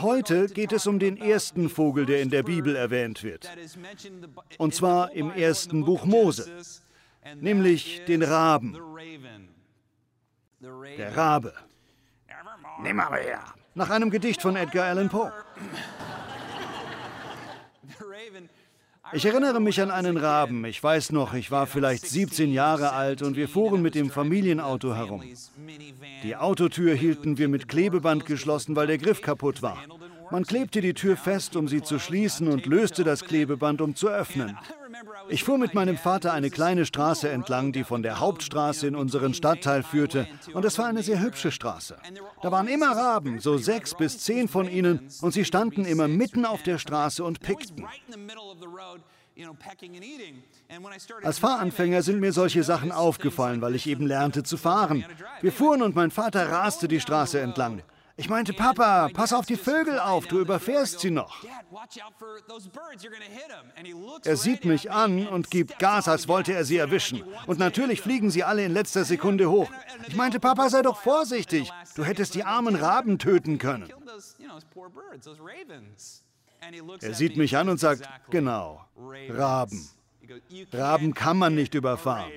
Heute geht es um den ersten Vogel, der in der Bibel erwähnt wird. Und zwar im ersten Buch Mose, nämlich den Raben. Der Rabe. Nimmermehr. Nach einem Gedicht von Edgar Allan Poe. Ich erinnere mich an einen Raben. Ich weiß noch, ich war vielleicht 17 Jahre alt und wir fuhren mit dem Familienauto herum. Die Autotür hielten wir mit Klebeband geschlossen, weil der Griff kaputt war. Man klebte die Tür fest, um sie zu schließen und löste das Klebeband, um zu öffnen. Ich fuhr mit meinem Vater eine kleine Straße entlang, die von der Hauptstraße in unseren Stadtteil führte, und es war eine sehr hübsche Straße. Da waren immer Raben, so sechs bis zehn von ihnen, und sie standen immer mitten auf der Straße und pickten. Als Fahranfänger sind mir solche Sachen aufgefallen, weil ich eben lernte zu fahren. Wir fuhren und mein Vater raste die Straße entlang. Ich meinte, Papa, pass auf die Vögel auf, du überfährst sie noch. Er sieht mich an und gibt Gas, als wollte er sie erwischen. Und natürlich fliegen sie alle in letzter Sekunde hoch. Ich meinte, Papa, sei doch vorsichtig, du hättest die armen Raben töten können. Er sieht mich an und sagt, genau, Raben. Raben kann man nicht überfahren.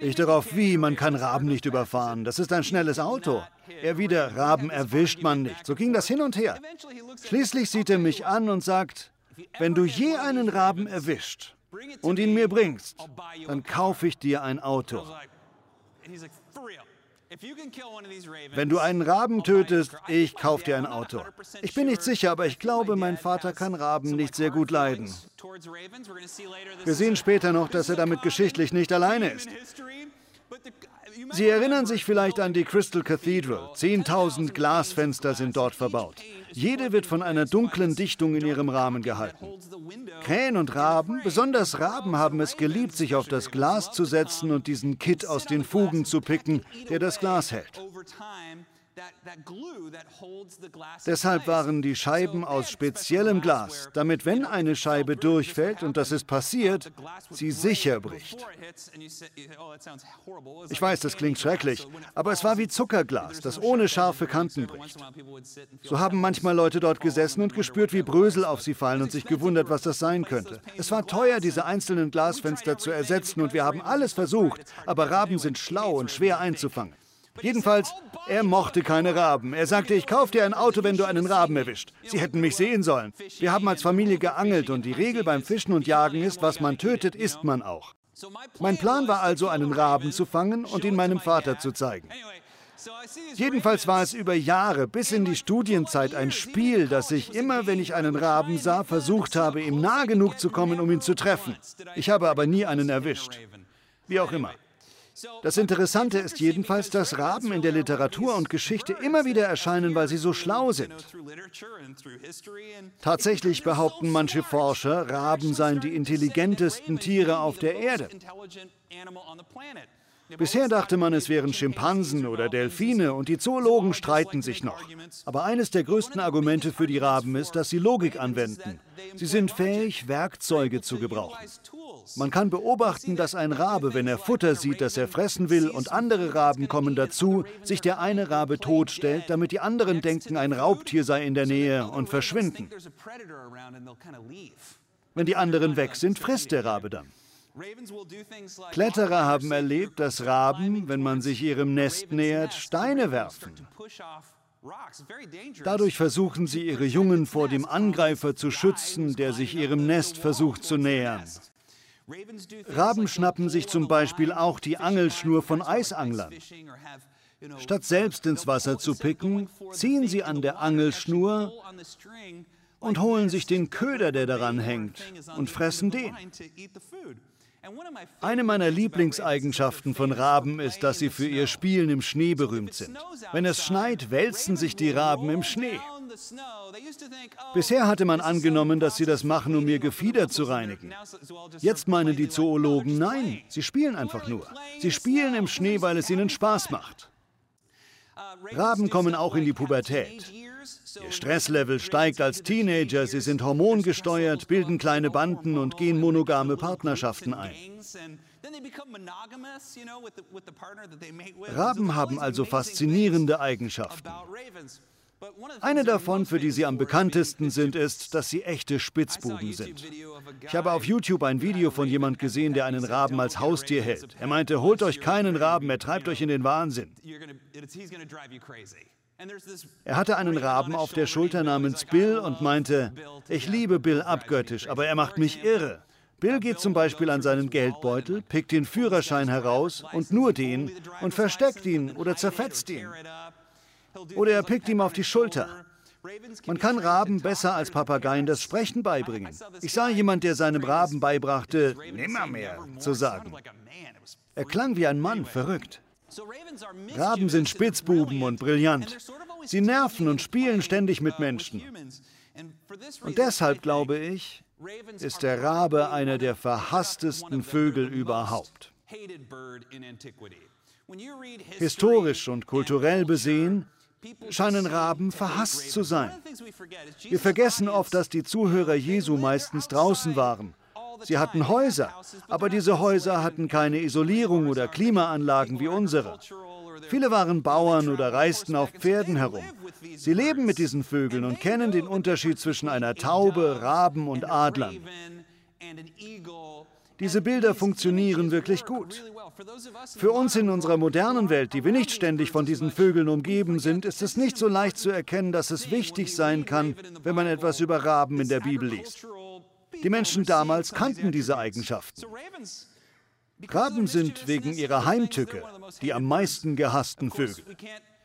Ich darauf, wie, man kann Raben nicht überfahren. Das ist ein schnelles Auto. Er wieder, Raben erwischt man nicht. So ging das hin und her. Schließlich sieht er mich an und sagt, wenn du je einen Raben erwischt und ihn mir bringst, dann kaufe ich dir ein Auto. Wenn du einen Raben tötest, ich kaufe dir ein Auto. Ich bin nicht sicher, aber ich glaube, mein Vater kann Raben nicht sehr gut leiden. Wir sehen später noch, dass er damit geschichtlich nicht alleine ist. Sie erinnern sich vielleicht an die Crystal Cathedral. Zehntausend Glasfenster sind dort verbaut. Jede wird von einer dunklen Dichtung in ihrem Rahmen gehalten. Krähen und Raben, besonders Raben, haben es geliebt, sich auf das Glas zu setzen und diesen Kitt aus den Fugen zu picken, der das Glas hält. Deshalb waren die Scheiben aus speziellem Glas, damit wenn eine Scheibe durchfällt, und das ist passiert, sie sicher bricht. Ich weiß, das klingt schrecklich, aber es war wie Zuckerglas, das ohne scharfe Kanten bricht. So haben manchmal Leute dort gesessen und gespürt, wie Brösel auf sie fallen und sich gewundert, was das sein könnte. Es war teuer, diese einzelnen Glasfenster zu ersetzen und wir haben alles versucht, aber Raben sind schlau und schwer einzufangen. Jedenfalls, er mochte keine Raben. Er sagte, ich kaufe dir ein Auto, wenn du einen Raben erwischt. Sie hätten mich sehen sollen. Wir haben als Familie geangelt und die Regel beim Fischen und Jagen ist, was man tötet, isst man auch. Mein Plan war also, einen Raben zu fangen und ihn meinem Vater zu zeigen. Jedenfalls war es über Jahre bis in die Studienzeit ein Spiel, das ich immer, wenn ich einen Raben sah, versucht habe, ihm nah genug zu kommen, um ihn zu treffen. Ich habe aber nie einen erwischt. Wie auch immer. Das Interessante ist jedenfalls, dass Raben in der Literatur und Geschichte immer wieder erscheinen, weil sie so schlau sind. Tatsächlich behaupten manche Forscher, Raben seien die intelligentesten Tiere auf der Erde. Bisher dachte man, es wären Schimpansen oder Delfine und die Zoologen streiten sich noch. Aber eines der größten Argumente für die Raben ist, dass sie Logik anwenden. Sie sind fähig, Werkzeuge zu gebrauchen. Man kann beobachten, dass ein Rabe, wenn er Futter sieht, das er fressen will, und andere Raben kommen dazu, sich der eine Rabe totstellt, damit die anderen denken, ein Raubtier sei in der Nähe und verschwinden. Wenn die anderen weg sind, frisst der Rabe dann. Kletterer haben erlebt, dass Raben, wenn man sich ihrem Nest nähert, Steine werfen. Dadurch versuchen sie ihre Jungen vor dem Angreifer zu schützen, der sich ihrem Nest versucht zu nähern. Raben schnappen sich zum Beispiel auch die Angelschnur von Eisanglern. Statt selbst ins Wasser zu picken, ziehen sie an der Angelschnur und holen sich den Köder, der daran hängt, und fressen den. Eine meiner Lieblingseigenschaften von Raben ist, dass sie für ihr Spielen im Schnee berühmt sind. Wenn es schneit, wälzen sich die Raben im Schnee. Bisher hatte man angenommen, dass sie das machen, um ihr Gefieder zu reinigen. Jetzt meinen die Zoologen, nein, sie spielen einfach nur. Sie spielen im Schnee, weil es ihnen Spaß macht. Raben kommen auch in die Pubertät. Ihr Stresslevel steigt als Teenager, sie sind hormongesteuert, bilden kleine Banden und gehen monogame Partnerschaften ein. Raben haben also faszinierende Eigenschaften. Eine davon, für die sie am bekanntesten sind, ist, dass sie echte Spitzbuben sind. Ich habe auf YouTube ein Video von jemand gesehen, der einen Raben als Haustier hält. Er meinte, holt euch keinen Raben, er treibt euch in den Wahnsinn. Er hatte einen Raben auf der Schulter namens Bill und meinte, ich liebe Bill abgöttisch, aber er macht mich irre. Bill geht zum Beispiel an seinen Geldbeutel, pickt den Führerschein heraus und nur den und versteckt ihn oder zerfetzt ihn. Oder er pickt ihm auf die Schulter. Man kann Raben besser als Papageien das Sprechen beibringen. Ich sah jemand, der seinem Raben beibrachte, nimmermehr zu sagen. Er klang wie ein Mann, verrückt. Raben sind Spitzbuben und brillant. Sie nerven und spielen ständig mit Menschen. Und deshalb glaube ich, ist der Rabe einer der verhasstesten Vögel überhaupt. Historisch und kulturell besehen scheinen Raben verhasst zu sein. Wir vergessen oft, dass die Zuhörer Jesu meistens draußen waren. Sie hatten Häuser, aber diese Häuser hatten keine Isolierung oder Klimaanlagen wie unsere. Viele waren Bauern oder reisten auf Pferden herum. Sie leben mit diesen Vögeln und kennen den Unterschied zwischen einer Taube, Raben und Adlern. Diese Bilder funktionieren wirklich gut. Für uns in unserer modernen Welt, die wir nicht ständig von diesen Vögeln umgeben sind, ist es nicht so leicht zu erkennen, dass es wichtig sein kann, wenn man etwas über Raben in der Bibel liest. Die Menschen damals kannten diese Eigenschaften. Raben sind wegen ihrer Heimtücke die am meisten gehassten Vögel.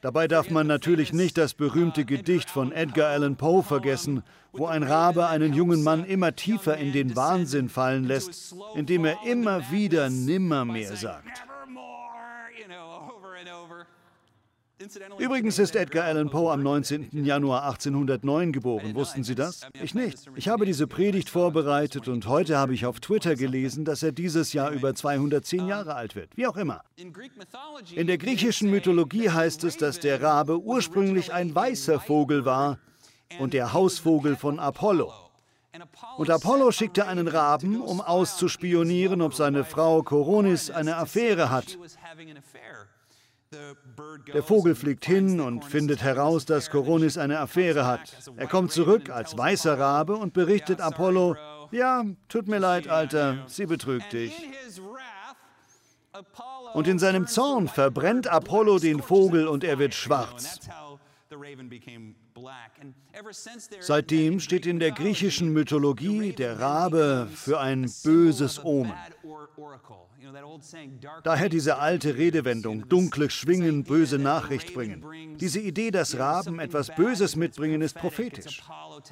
Dabei darf man natürlich nicht das berühmte Gedicht von Edgar Allan Poe vergessen, wo ein Rabe einen jungen Mann immer tiefer in den Wahnsinn fallen lässt, indem er immer wieder Nimmermehr sagt. Übrigens ist Edgar Allan Poe am 19. Januar 1809 geboren. Wussten Sie das? Ich nicht. Ich habe diese Predigt vorbereitet und heute habe ich auf Twitter gelesen, dass er dieses Jahr über 210 Jahre alt wird. Wie auch immer. In der griechischen Mythologie heißt es, dass der Rabe ursprünglich ein weißer Vogel war und der Hausvogel von Apollo. Und Apollo schickte einen Raben, um auszuspionieren, ob seine Frau Koronis eine Affäre hat. Der Vogel fliegt hin und findet heraus, dass Koronis eine Affäre hat. Er kommt zurück als weißer Rabe und berichtet Apollo, ja, tut mir leid, Alter, sie betrügt dich. Und in seinem Zorn verbrennt Apollo den Vogel und er wird schwarz. Seitdem steht in der griechischen Mythologie der Rabe für ein böses Omen. Daher diese alte Redewendung, dunkle Schwingen, böse Nachricht bringen. Diese Idee, dass Raben etwas Böses mitbringen, ist prophetisch.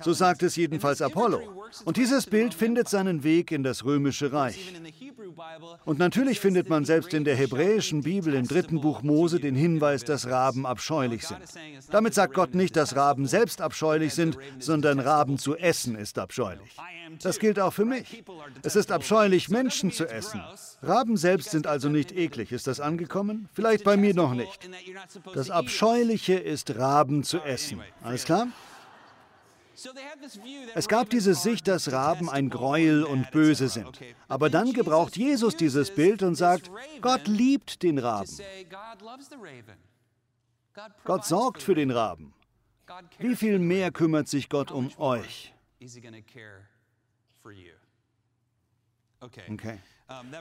So sagt es jedenfalls Apollo. Und dieses Bild findet seinen Weg in das römische Reich. Und natürlich findet man selbst in der hebräischen Bibel im dritten Buch Mose den Hinweis, dass Raben abscheulich sind. Damit sagt Gott nicht, dass Raben selbst abscheulich sind, sondern Raben zu essen ist abscheulich. Das gilt auch für mich. Es ist abscheulich, Menschen zu essen. Raben selbst sind also nicht eklig. Ist das angekommen? Vielleicht bei mir noch nicht. Das Abscheuliche ist, Raben zu essen. Alles klar? Es gab diese Sicht, dass Raben ein Gräuel und böse sind. Aber dann gebraucht Jesus dieses Bild und sagt, Gott liebt den Raben. Gott sorgt für den Raben. Wie viel mehr kümmert sich Gott um euch? Okay.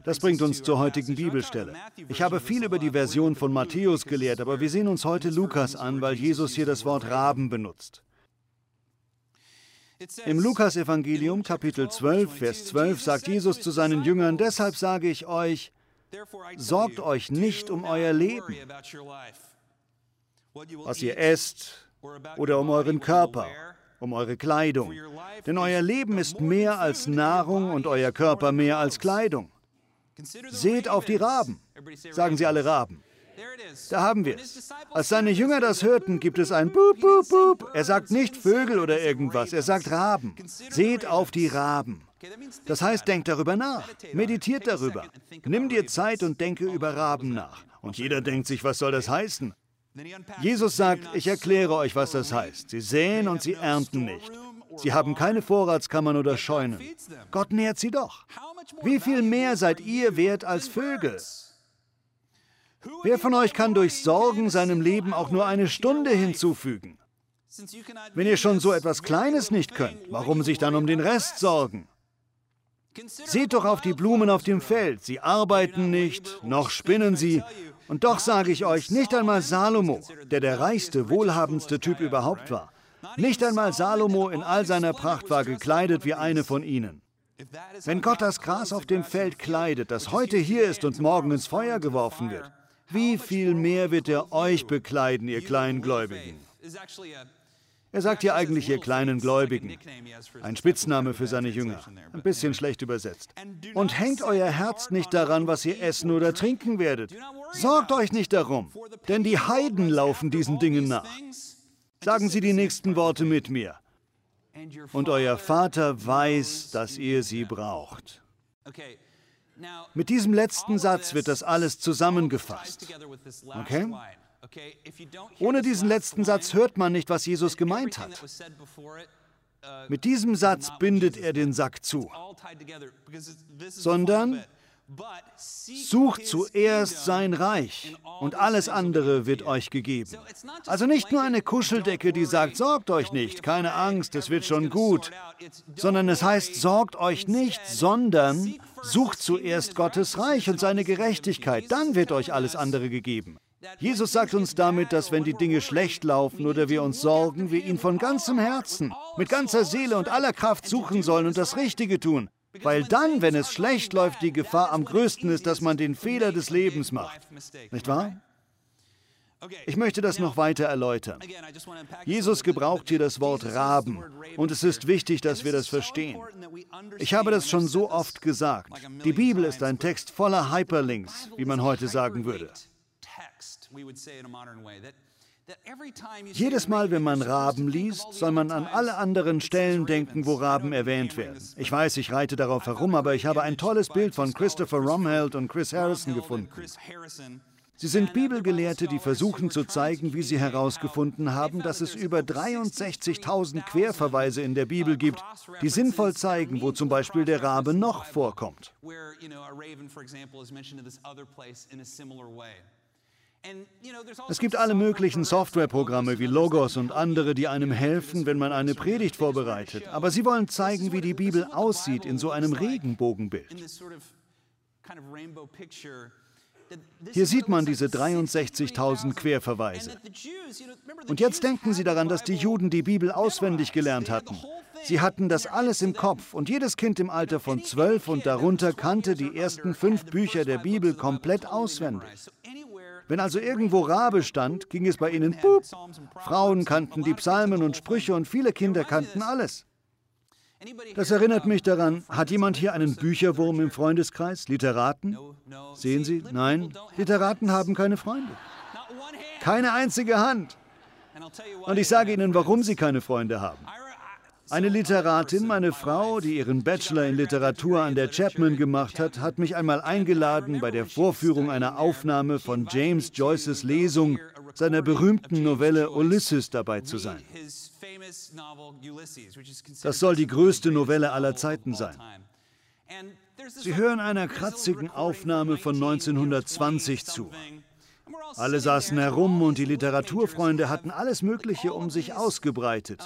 Das bringt uns zur heutigen Bibelstelle. Ich habe viel über die Version von Matthäus gelehrt, aber wir sehen uns heute Lukas an, weil Jesus hier das Wort Raben benutzt. Im Lukasevangelium Kapitel 12, Vers 12 sagt Jesus zu seinen Jüngern, deshalb sage ich euch, sorgt euch nicht um euer Leben, was ihr esst oder um euren Körper, um eure Kleidung. Denn euer Leben ist mehr als Nahrung und euer Körper mehr als Kleidung. Seht auf die Raben, sagen sie alle Raben. Da haben wir es. Als seine Jünger das hörten, gibt es ein Boop, Boop, Boop. Er sagt nicht Vögel oder irgendwas, er sagt Raben. Seht auf die Raben. Das heißt, denkt darüber nach, meditiert darüber. Nimm dir Zeit und denke über Raben nach. Und jeder denkt sich, was soll das heißen? Jesus sagt, ich erkläre euch, was das heißt. Sie säen und sie ernten nicht. Sie haben keine Vorratskammern oder Scheunen. Gott nährt sie doch. Wie viel mehr seid ihr wert als Vögel? Wer von euch kann durch Sorgen seinem Leben auch nur eine Stunde hinzufügen? Wenn ihr schon so etwas Kleines nicht könnt, warum sich dann um den Rest sorgen? Seht doch auf die Blumen auf dem Feld, sie arbeiten nicht, noch spinnen sie, und doch sage ich euch, nicht einmal Salomo, der der reichste, wohlhabendste Typ überhaupt war, nicht einmal Salomo in all seiner Pracht war gekleidet wie eine von ihnen. Wenn Gott das Gras auf dem Feld kleidet, das heute hier ist und morgen ins Feuer geworfen wird, wie viel mehr wird er euch bekleiden, ihr Kleingläubigen? Er sagt hier eigentlich ihr kleinen Gläubigen. Ein Spitzname für seine Jünger. Ein bisschen schlecht übersetzt. Und hängt euer Herz nicht daran, was ihr essen oder trinken werdet. Sorgt euch nicht darum, denn die Heiden laufen diesen Dingen nach. Sagen Sie die nächsten Worte mit mir. Und euer Vater weiß, dass ihr sie braucht. Mit diesem letzten Satz wird das alles zusammengefasst. Okay? Ohne diesen letzten Satz hört man nicht, was Jesus gemeint hat. Mit diesem Satz bindet er den Sack zu, sondern Sucht zuerst sein Reich und alles andere wird euch gegeben. Also nicht nur eine Kuscheldecke, die sagt, sorgt euch nicht, keine Angst, es wird schon gut, sondern es heißt, sorgt euch nicht, sondern sucht zuerst Gottes Reich und seine Gerechtigkeit, dann wird euch alles andere gegeben. Jesus sagt uns damit, dass wenn die Dinge schlecht laufen oder wir uns sorgen, wir ihn von ganzem Herzen, mit ganzer Seele und aller Kraft suchen sollen und das Richtige tun. Weil dann, wenn es schlecht läuft, die Gefahr am größten ist, dass man den Fehler des Lebens macht. Nicht wahr? Ich möchte das noch weiter erläutern. Jesus gebraucht hier das Wort Raben und es ist wichtig, dass wir das verstehen. Ich habe das schon so oft gesagt. Die Bibel ist ein Text voller Hyperlinks, wie man heute sagen würde. Jedes Mal, wenn man Raben liest, soll man an alle anderen Stellen denken, wo Raben erwähnt werden. Ich weiß, ich reite darauf herum, aber ich habe ein tolles Bild von Christopher Romheld und Chris Harrison gefunden. Sie sind Bibelgelehrte, die versuchen zu zeigen, wie sie herausgefunden haben, dass es über 63.000 Querverweise in der Bibel gibt, die sinnvoll zeigen, wo zum Beispiel der Rabe noch vorkommt. Es gibt alle möglichen Softwareprogramme wie Logos und andere, die einem helfen, wenn man eine Predigt vorbereitet. Aber sie wollen zeigen, wie die Bibel aussieht in so einem Regenbogenbild. Hier sieht man diese 63.000 Querverweise. Und jetzt denken Sie daran, dass die Juden die Bibel auswendig gelernt hatten. Sie hatten das alles im Kopf und jedes Kind im Alter von zwölf und darunter kannte die ersten fünf Bücher der Bibel komplett auswendig. Wenn also irgendwo Rabe stand, ging es bei ihnen pup. Frauen kannten die Psalmen und Sprüche und viele Kinder kannten alles. Das erinnert mich daran, hat jemand hier einen Bücherwurm im Freundeskreis? Literaten? Sehen Sie? Nein, Literaten haben keine Freunde. Keine einzige Hand. Und ich sage Ihnen, warum sie keine Freunde haben. Eine Literatin, meine Frau, die ihren Bachelor in Literatur an der Chapman gemacht hat, hat mich einmal eingeladen, bei der Vorführung einer Aufnahme von James Joyces Lesung seiner berühmten Novelle Ulysses dabei zu sein. Das soll die größte Novelle aller Zeiten sein. Sie hören einer kratzigen Aufnahme von 1920 zu. Alle saßen herum und die Literaturfreunde hatten alles Mögliche um sich ausgebreitet.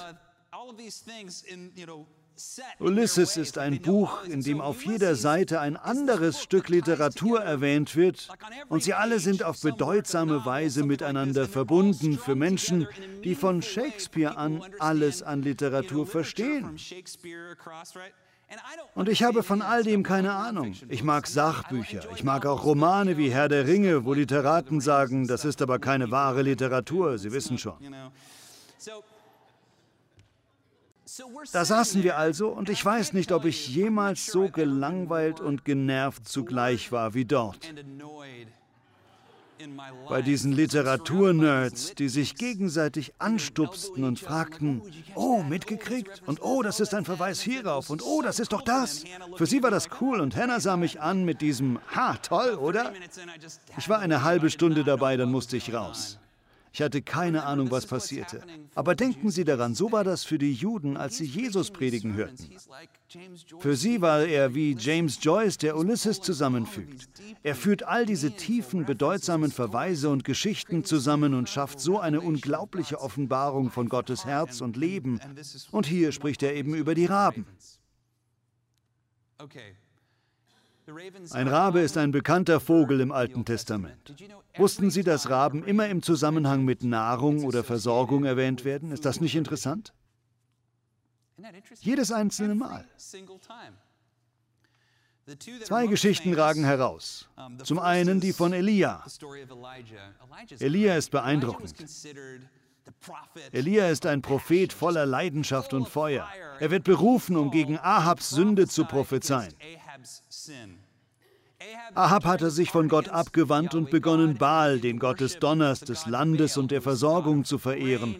Ulysses ist ein Buch, in dem auf jeder Seite ein anderes Stück Literatur erwähnt wird und sie alle sind auf bedeutsame Weise miteinander verbunden für Menschen, die von Shakespeare an alles an Literatur verstehen. Und ich habe von all dem keine Ahnung. Ich mag Sachbücher, ich mag auch Romane wie Herr der Ringe, wo Literaten sagen, das ist aber keine wahre Literatur, Sie wissen schon. Da saßen wir also und ich weiß nicht, ob ich jemals so gelangweilt und genervt zugleich war wie dort. Bei diesen Literaturnerds, die sich gegenseitig anstupsten und fragten, oh, mitgekriegt? Und oh, das ist ein Verweis hierauf und oh, das ist doch das. Für sie war das cool und Hannah sah mich an mit diesem, ha, toll, oder? Ich war eine halbe Stunde dabei, dann musste ich raus. Ich hatte keine Ahnung, was passierte. Aber denken Sie daran, so war das für die Juden, als sie Jesus predigen hörten. Für sie war er wie James Joyce, der Ulysses zusammenfügt. Er führt all diese tiefen, bedeutsamen Verweise und Geschichten zusammen und schafft so eine unglaubliche Offenbarung von Gottes Herz und Leben. Und hier spricht er eben über die Raben. Ein Rabe ist ein bekannter Vogel im Alten Testament. Wussten Sie, dass Raben immer im Zusammenhang mit Nahrung oder Versorgung erwähnt werden? Ist das nicht interessant? Jedes einzelne Mal. Zwei Geschichten ragen heraus. Zum einen die von Elia. Elia ist beeindruckend. Elia ist ein Prophet voller Leidenschaft und Feuer. Er wird berufen, um gegen Ahabs Sünde zu prophezeien. Ahab hatte sich von Gott abgewandt und begonnen, Baal, den Gott des Donners, des Landes und der Versorgung, zu verehren.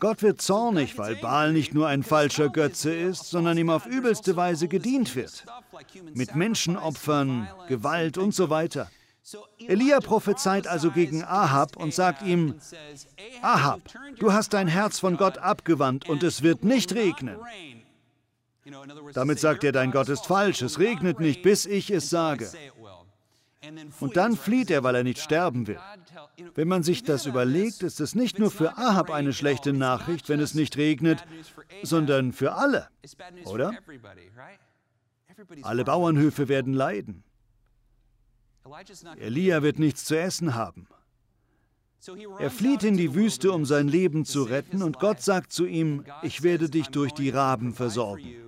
Gott wird zornig, weil Baal nicht nur ein falscher Götze ist, sondern ihm auf übelste Weise gedient wird. Mit Menschenopfern, Gewalt und so weiter. Elia prophezeit also gegen Ahab und sagt ihm, Ahab, du hast dein Herz von Gott abgewandt und es wird nicht regnen. Damit sagt er, dein Gott ist falsch, es regnet nicht, bis ich es sage. Und dann flieht er, weil er nicht sterben will. Wenn man sich das überlegt, ist es nicht nur für Ahab eine schlechte Nachricht, wenn es nicht regnet, sondern für alle, oder? Alle Bauernhöfe werden leiden. Elia wird nichts zu essen haben. Er flieht in die Wüste, um sein Leben zu retten, und Gott sagt zu ihm, ich werde dich durch die Raben versorgen.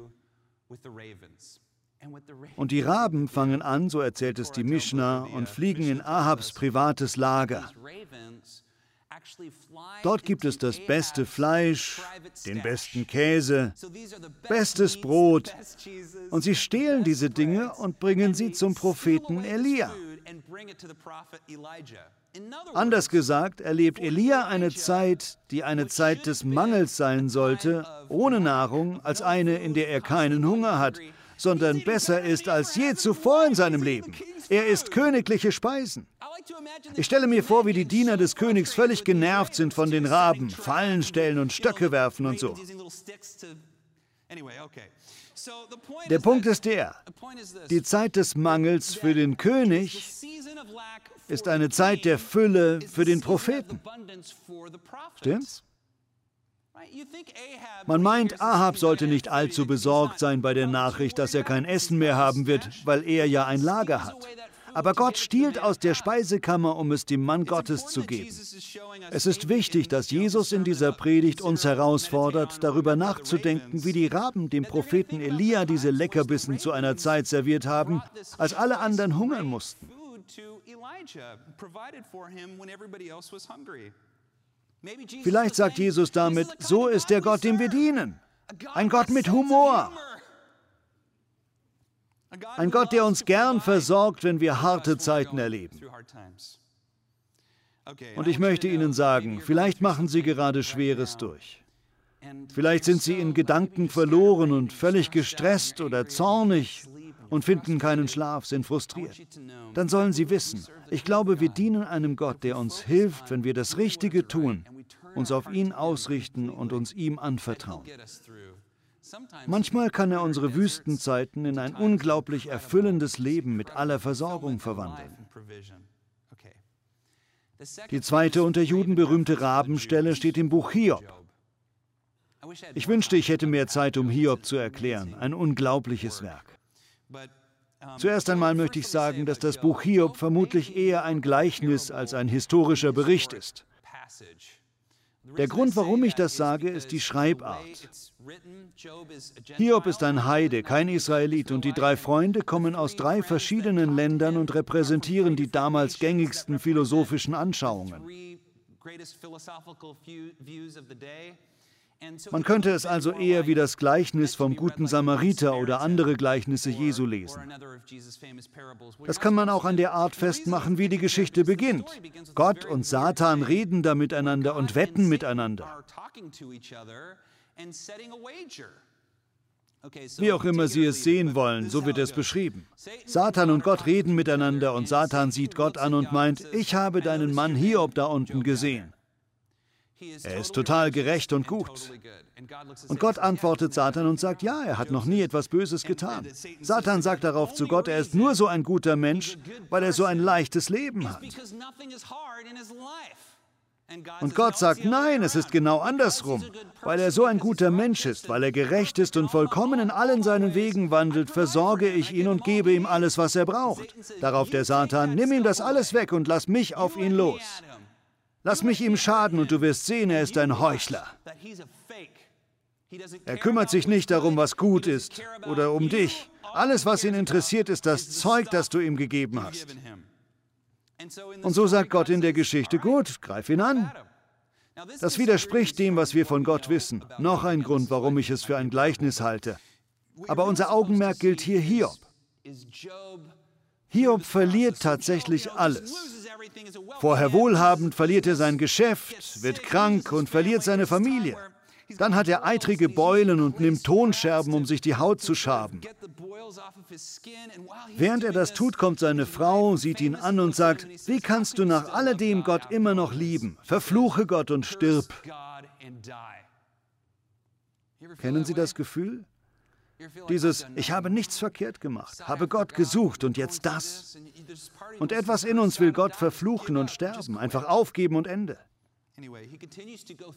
Und die Raben fangen an, so erzählt es die Mishnah, und fliegen in Ahabs privates Lager. Dort gibt es das beste Fleisch, den besten Käse, bestes Brot. Und sie stehlen diese Dinge und bringen sie zum Propheten Elia. Anders gesagt, erlebt Elia eine Zeit, die eine Zeit des Mangels sein sollte, ohne Nahrung, als eine, in der er keinen Hunger hat, sondern besser ist als je zuvor in seinem Leben. Er isst königliche Speisen. Ich stelle mir vor, wie die Diener des Königs völlig genervt sind von den Raben, Fallen stellen und Stöcke werfen und so. Der Punkt ist der, die Zeit des Mangels für den König ist eine Zeit der Fülle für den Propheten. Stimmt's? Man meint, Ahab sollte nicht allzu besorgt sein bei der Nachricht, dass er kein Essen mehr haben wird, weil er ja ein Lager hat. Aber Gott stiehlt aus der Speisekammer, um es dem Mann Gottes zu geben. Es ist wichtig, dass Jesus in dieser Predigt uns herausfordert, darüber nachzudenken, wie die Raben dem Propheten Elia diese Leckerbissen zu einer Zeit serviert haben, als alle anderen hungern mussten. Vielleicht sagt Jesus damit, so ist der Gott, dem wir dienen. Ein Gott mit Humor. Ein Gott, der uns gern versorgt, wenn wir harte Zeiten erleben. Und ich möchte Ihnen sagen, vielleicht machen Sie gerade Schweres durch. Vielleicht sind Sie in Gedanken verloren und völlig gestresst oder zornig und finden keinen Schlaf, sind frustriert. Dann sollen Sie wissen, ich glaube, wir dienen einem Gott, der uns hilft, wenn wir das Richtige tun, uns auf ihn ausrichten und uns ihm anvertrauen. Manchmal kann er unsere Wüstenzeiten in ein unglaublich erfüllendes Leben mit aller Versorgung verwandeln. Die zweite unter Juden berühmte Rabenstelle steht im Buch Hiob. Ich wünschte, ich hätte mehr Zeit, um Hiob zu erklären. Ein unglaubliches Werk. Zuerst einmal möchte ich sagen, dass das Buch Hiob vermutlich eher ein Gleichnis als ein historischer Bericht ist. Der Grund, warum ich das sage, ist die Schreibart. Hiob ist ein Heide, kein Israelit, und die drei Freunde kommen aus drei verschiedenen Ländern und repräsentieren die damals gängigsten philosophischen Anschauungen. Man könnte es also eher wie das Gleichnis vom guten Samariter oder andere Gleichnisse Jesu lesen. Das kann man auch an der Art festmachen, wie die Geschichte beginnt. Gott und Satan reden da miteinander und wetten miteinander. Wie auch immer Sie es sehen wollen, so wird es beschrieben. Satan und Gott reden miteinander und Satan sieht Gott an und meint, ich habe deinen Mann Hiob da unten gesehen. Er ist total gerecht und gut. Und Gott antwortet Satan und sagt, ja, er hat noch nie etwas Böses getan. Satan sagt darauf zu Gott, er ist nur so ein guter Mensch, weil er so ein leichtes Leben hat. Und Gott sagt, nein, es ist genau andersrum. Weil er so ein guter Mensch ist, weil er gerecht ist und vollkommen in allen seinen Wegen wandelt, versorge ich ihn und gebe ihm alles, was er braucht. Darauf der Satan, nimm ihm das alles weg und lass mich auf ihn los. Lass mich ihm schaden und du wirst sehen, er ist ein Heuchler. Er kümmert sich nicht darum, was gut ist oder um dich. Alles, was ihn interessiert, ist das Zeug, das du ihm gegeben hast. Und so sagt Gott in der Geschichte, gut, greif ihn an. Das widerspricht dem, was wir von Gott wissen. Noch ein Grund, warum ich es für ein Gleichnis halte. Aber unser Augenmerk gilt hier Hiob. Hiob verliert tatsächlich alles. Vorher wohlhabend verliert er sein Geschäft, wird krank und verliert seine Familie. Dann hat er eitrige Beulen und nimmt Tonscherben, um sich die Haut zu schaben. Während er das tut, kommt seine Frau, sieht ihn an und sagt, wie kannst du nach alledem Gott immer noch lieben? Verfluche Gott und stirb. Kennen Sie das Gefühl? Dieses, ich habe nichts verkehrt gemacht, habe Gott gesucht und jetzt das. Und etwas in uns will Gott verfluchen und sterben, einfach aufgeben und Ende.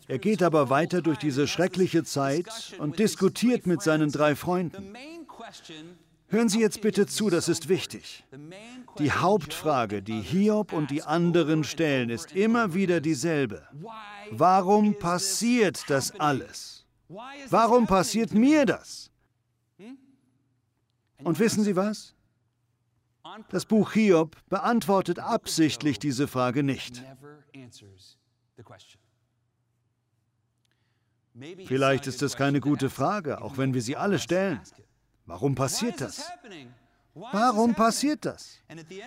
Er geht aber weiter durch diese schreckliche Zeit und diskutiert mit seinen drei Freunden. Hören Sie jetzt bitte zu, das ist wichtig. Die Hauptfrage, die Hiob und die anderen stellen, ist immer wieder dieselbe. Warum passiert das alles? Warum passiert mir das? Und wissen Sie was? Das Buch Hiob beantwortet absichtlich diese Frage nicht. Vielleicht ist es keine gute Frage, auch wenn wir sie alle stellen. Warum passiert das? Warum passiert das?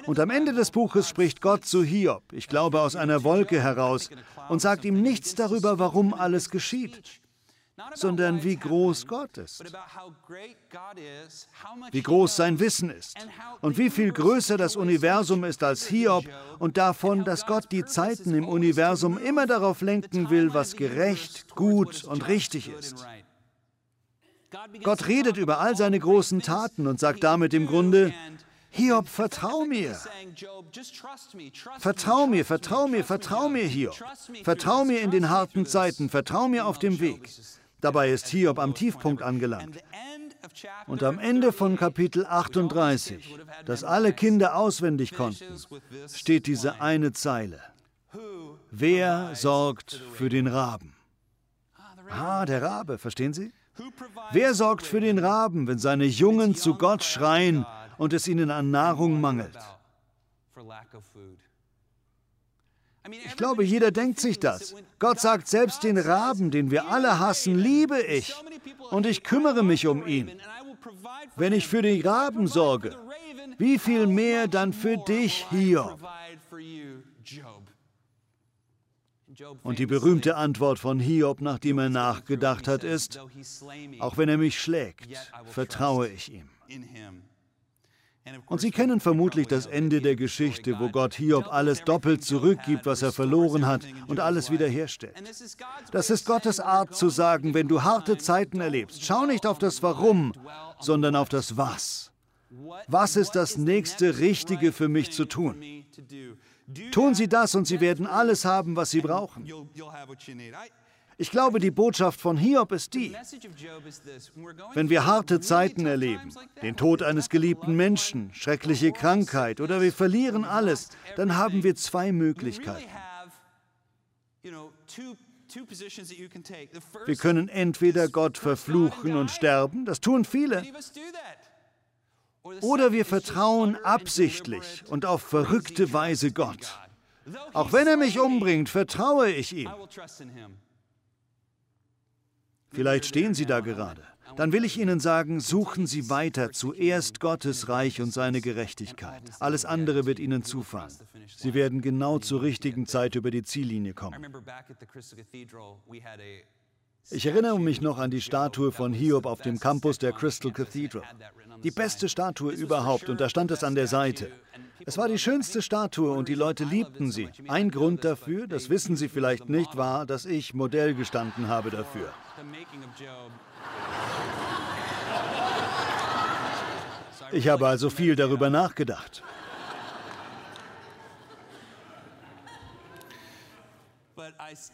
Und am Ende des Buches spricht Gott zu Hiob, ich glaube aus einer Wolke heraus, und sagt ihm nichts darüber, warum alles geschieht sondern wie groß Gott ist, wie groß sein Wissen ist und wie viel größer das Universum ist als Hiob und davon, dass Gott die Zeiten im Universum immer darauf lenken will, was gerecht, gut und richtig ist. Gott redet über all seine großen Taten und sagt damit im Grunde, Hiob, vertrau mir. Vertrau mir, vertrau mir, vertrau mir, Hiob. Vertrau mir in den harten Zeiten, vertrau mir auf dem Weg. Dabei ist Hiob am Tiefpunkt angelangt. Und am Ende von Kapitel 38, das alle Kinder auswendig konnten, steht diese eine Zeile. Wer sorgt für den Raben? Ah, der Rabe, verstehen Sie? Wer sorgt für den Raben, wenn seine Jungen zu Gott schreien und es ihnen an Nahrung mangelt? Ich glaube, jeder denkt sich das. Gott sagt, selbst den Raben, den wir alle hassen, liebe ich und ich kümmere mich um ihn. Wenn ich für den Raben sorge, wie viel mehr dann für dich, Hiob? Und die berühmte Antwort von Hiob, nachdem er nachgedacht hat, ist, auch wenn er mich schlägt, vertraue ich ihm. Und Sie kennen vermutlich das Ende der Geschichte, wo Gott Hiob alles doppelt zurückgibt, was er verloren hat, und alles wiederherstellt. Das ist Gottes Art zu sagen, wenn du harte Zeiten erlebst, schau nicht auf das Warum, sondern auf das Was. Was ist das nächste Richtige für mich zu tun? Tun Sie das und Sie werden alles haben, was Sie brauchen. Ich glaube, die Botschaft von Hiob ist die, wenn wir harte Zeiten erleben, den Tod eines geliebten Menschen, schreckliche Krankheit oder wir verlieren alles, dann haben wir zwei Möglichkeiten. Wir können entweder Gott verfluchen und sterben, das tun viele, oder wir vertrauen absichtlich und auf verrückte Weise Gott. Auch wenn er mich umbringt, vertraue ich ihm. Vielleicht stehen Sie da gerade. Dann will ich Ihnen sagen, suchen Sie weiter zuerst Gottes Reich und seine Gerechtigkeit. Alles andere wird Ihnen zufallen. Sie werden genau zur richtigen Zeit über die Ziellinie kommen. Ich erinnere mich noch an die Statue von Hiob auf dem Campus der Crystal Cathedral. Die beste Statue überhaupt und da stand es an der Seite. Es war die schönste Statue und die Leute liebten sie. Ein Grund dafür, das wissen Sie vielleicht nicht, war, dass ich Modell gestanden habe dafür. Ich habe also viel darüber nachgedacht.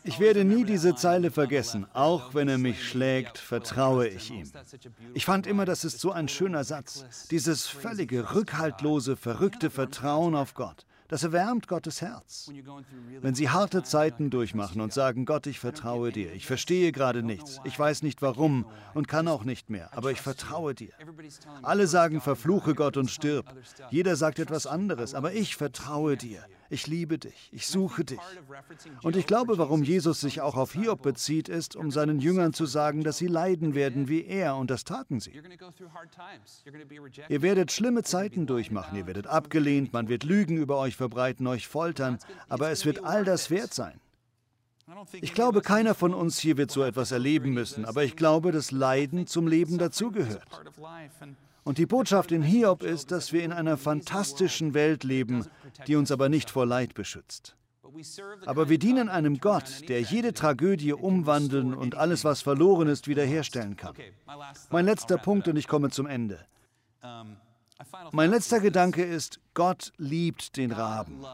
Ich werde nie diese Zeile vergessen. Auch wenn er mich schlägt, vertraue ich ihm. Ich fand immer, das ist so ein schöner Satz. Dieses völlige, rückhaltlose, verrückte Vertrauen auf Gott. Das erwärmt Gottes Herz. Wenn Sie harte Zeiten durchmachen und sagen, Gott, ich vertraue dir, ich verstehe gerade nichts, ich weiß nicht warum und kann auch nicht mehr, aber ich vertraue dir. Alle sagen, verfluche Gott und stirb. Jeder sagt etwas anderes, aber ich vertraue dir. Ich liebe dich, ich suche dich. Und ich glaube, warum Jesus sich auch auf Hiob bezieht, ist, um seinen Jüngern zu sagen, dass sie leiden werden wie er, und das taten sie. Ihr werdet schlimme Zeiten durchmachen, ihr werdet abgelehnt, man wird Lügen über euch verbreiten, euch foltern, aber es wird all das wert sein. Ich glaube, keiner von uns hier wird so etwas erleben müssen, aber ich glaube, dass Leiden zum Leben dazugehört. Und die Botschaft in Hiob ist, dass wir in einer fantastischen Welt leben, die uns aber nicht vor Leid beschützt. Aber wir dienen einem Gott, der jede Tragödie umwandeln und alles, was verloren ist, wiederherstellen kann. Mein letzter Punkt und ich komme zum Ende. Mein letzter Gedanke ist, Gott liebt den Raben.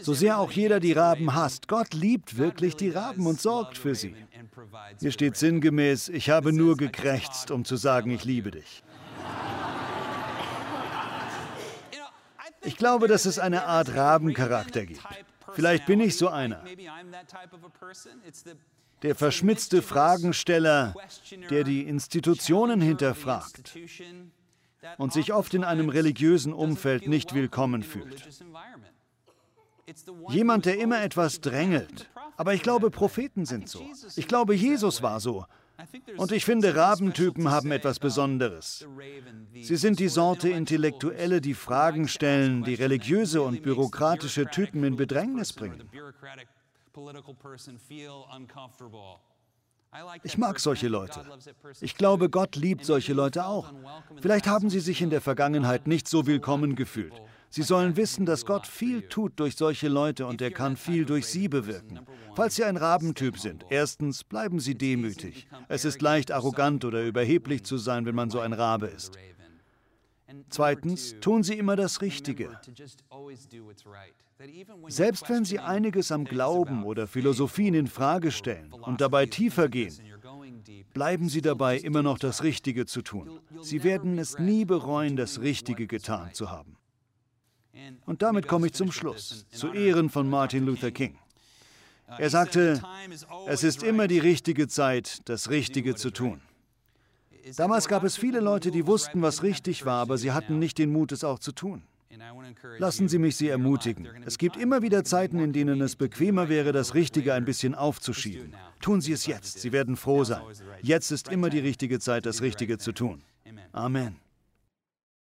So sehr auch jeder die Raben hasst, Gott liebt wirklich die Raben und sorgt für sie. Hier steht sinngemäß, ich habe nur gekrächzt, um zu sagen, ich liebe dich. Ich glaube, dass es eine Art Rabencharakter gibt. Vielleicht bin ich so einer. Der verschmitzte Fragensteller, der die Institutionen hinterfragt und sich oft in einem religiösen Umfeld nicht willkommen fühlt. Jemand, der immer etwas drängelt. Aber ich glaube, Propheten sind so. Ich glaube, Jesus war so. Und ich finde, Rabentypen haben etwas Besonderes. Sie sind die Sorte Intellektuelle, die Fragen stellen, die religiöse und bürokratische Typen in Bedrängnis bringen. Ich mag solche Leute. Ich glaube, Gott liebt solche Leute auch. Vielleicht haben sie sich in der Vergangenheit nicht so willkommen gefühlt. Sie sollen wissen, dass Gott viel tut durch solche Leute und er kann viel durch sie bewirken. Falls Sie ein Rabentyp sind, erstens bleiben Sie demütig. Es ist leicht arrogant oder überheblich zu sein, wenn man so ein Rabe ist. Zweitens, tun Sie immer das Richtige. Selbst wenn Sie einiges am Glauben oder Philosophien in Frage stellen und dabei tiefer gehen, bleiben Sie dabei, immer noch das Richtige zu tun. Sie werden es nie bereuen, das Richtige getan zu haben. Und damit komme ich zum Schluss, zu Ehren von Martin Luther King. Er sagte, es ist immer die richtige Zeit, das Richtige zu tun. Damals gab es viele Leute, die wussten, was richtig war, aber sie hatten nicht den Mut, es auch zu tun. Lassen Sie mich Sie ermutigen. Es gibt immer wieder Zeiten, in denen es bequemer wäre, das Richtige ein bisschen aufzuschieben. Tun Sie es jetzt, Sie werden froh sein. Jetzt ist immer die richtige Zeit, das Richtige zu tun. Amen.